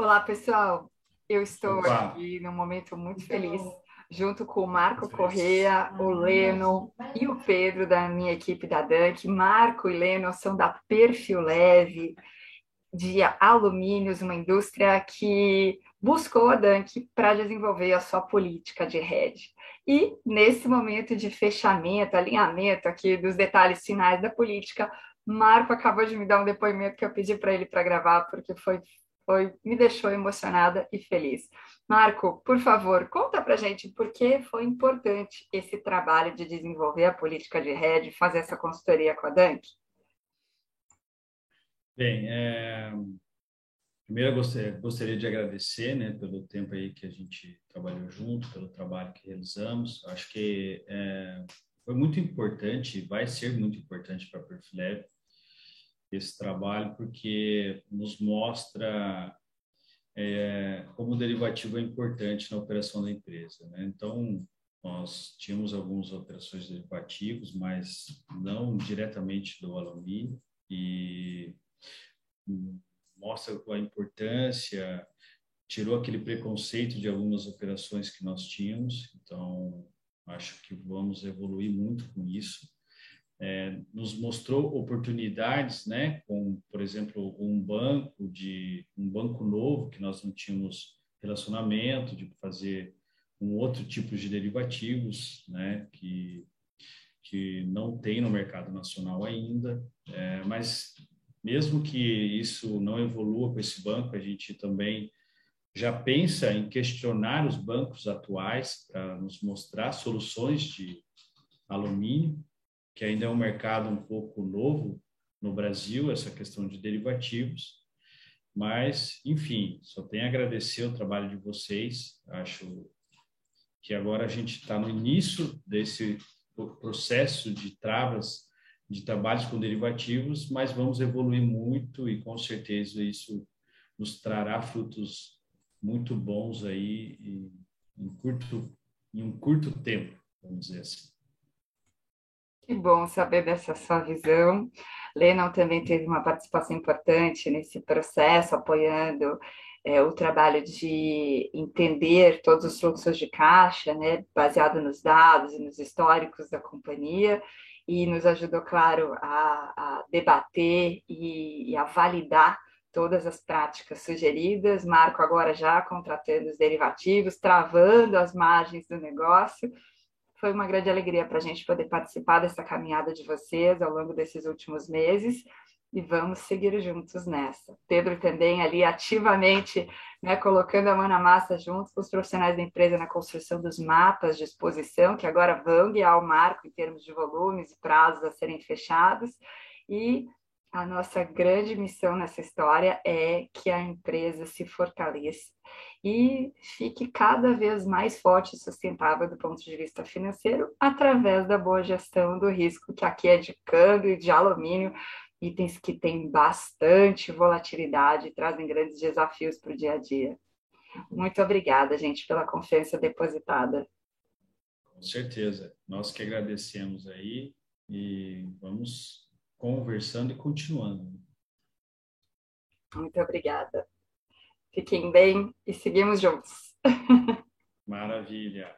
Olá, pessoal. Eu estou Opa. aqui num momento muito feliz, junto com o Marco Correia, o Leno e o Pedro da minha equipe da Dunk. Marco e Leno são da Perfil Leve, de alumínios, uma indústria que buscou a Dunk para desenvolver a sua política de rede. E nesse momento de fechamento, alinhamento aqui dos detalhes finais da política, Marco acabou de me dar um depoimento que eu pedi para ele para gravar, porque foi, foi, me deixou emocionada e feliz. Marco, por favor, conta para gente por que foi importante esse trabalho de desenvolver a política de rede, fazer essa consultoria com a Dunk. Bem, é... primeiro gostaria, gostaria de agradecer né, pelo tempo aí que a gente trabalhou junto, pelo trabalho que realizamos. Acho que é... foi muito importante, vai ser muito importante para a Perfilab esse trabalho, porque nos mostra é, como o derivativo é importante na operação da empresa. Né? Então, nós tínhamos algumas operações de derivativos, mas não diretamente do alumínio, e mostra a importância, tirou aquele preconceito de algumas operações que nós tínhamos, então acho que vamos evoluir muito com isso é, nos mostrou oportunidades, né, com, por exemplo, um banco de um banco novo que nós não tínhamos relacionamento, de fazer um outro tipo de derivativos, né, que que não tem no mercado nacional ainda, é, mas mesmo que isso não evolua com esse banco, a gente também já pensa em questionar os bancos atuais para nos mostrar soluções de alumínio que ainda é um mercado um pouco novo no Brasil, essa questão de derivativos. Mas, enfim, só tenho a agradecer o trabalho de vocês. Acho que agora a gente está no início desse processo de travas de trabalhos com derivativos, mas vamos evoluir muito e com certeza isso nos trará frutos muito bons aí em, curto, em um curto tempo, vamos dizer assim. Que bom saber dessa sua visão. Lennon também teve uma participação importante nesse processo, apoiando é, o trabalho de entender todos os fluxos de caixa, né, baseado nos dados e nos históricos da companhia, e nos ajudou, claro, a, a debater e, e a validar todas as práticas sugeridas. Marco agora já contratando os derivativos, travando as margens do negócio foi uma grande alegria para a gente poder participar dessa caminhada de vocês ao longo desses últimos meses e vamos seguir juntos nessa. Pedro também ali ativamente né, colocando a mão na massa junto com os profissionais da empresa na construção dos mapas de exposição, que agora vão guiar o marco em termos de volumes e prazos a serem fechados. E a nossa grande missão nessa história é que a empresa se fortaleça e fique cada vez mais forte e sustentável do ponto de vista financeiro, através da boa gestão do risco, que aqui é de câmbio e de alumínio, itens que têm bastante volatilidade e trazem grandes desafios para o dia a dia. Muito obrigada, gente, pela confiança depositada. Com certeza. Nós que agradecemos aí e vamos conversando e continuando. Muito obrigada. Fiquem bem e seguimos juntos. Maravilha.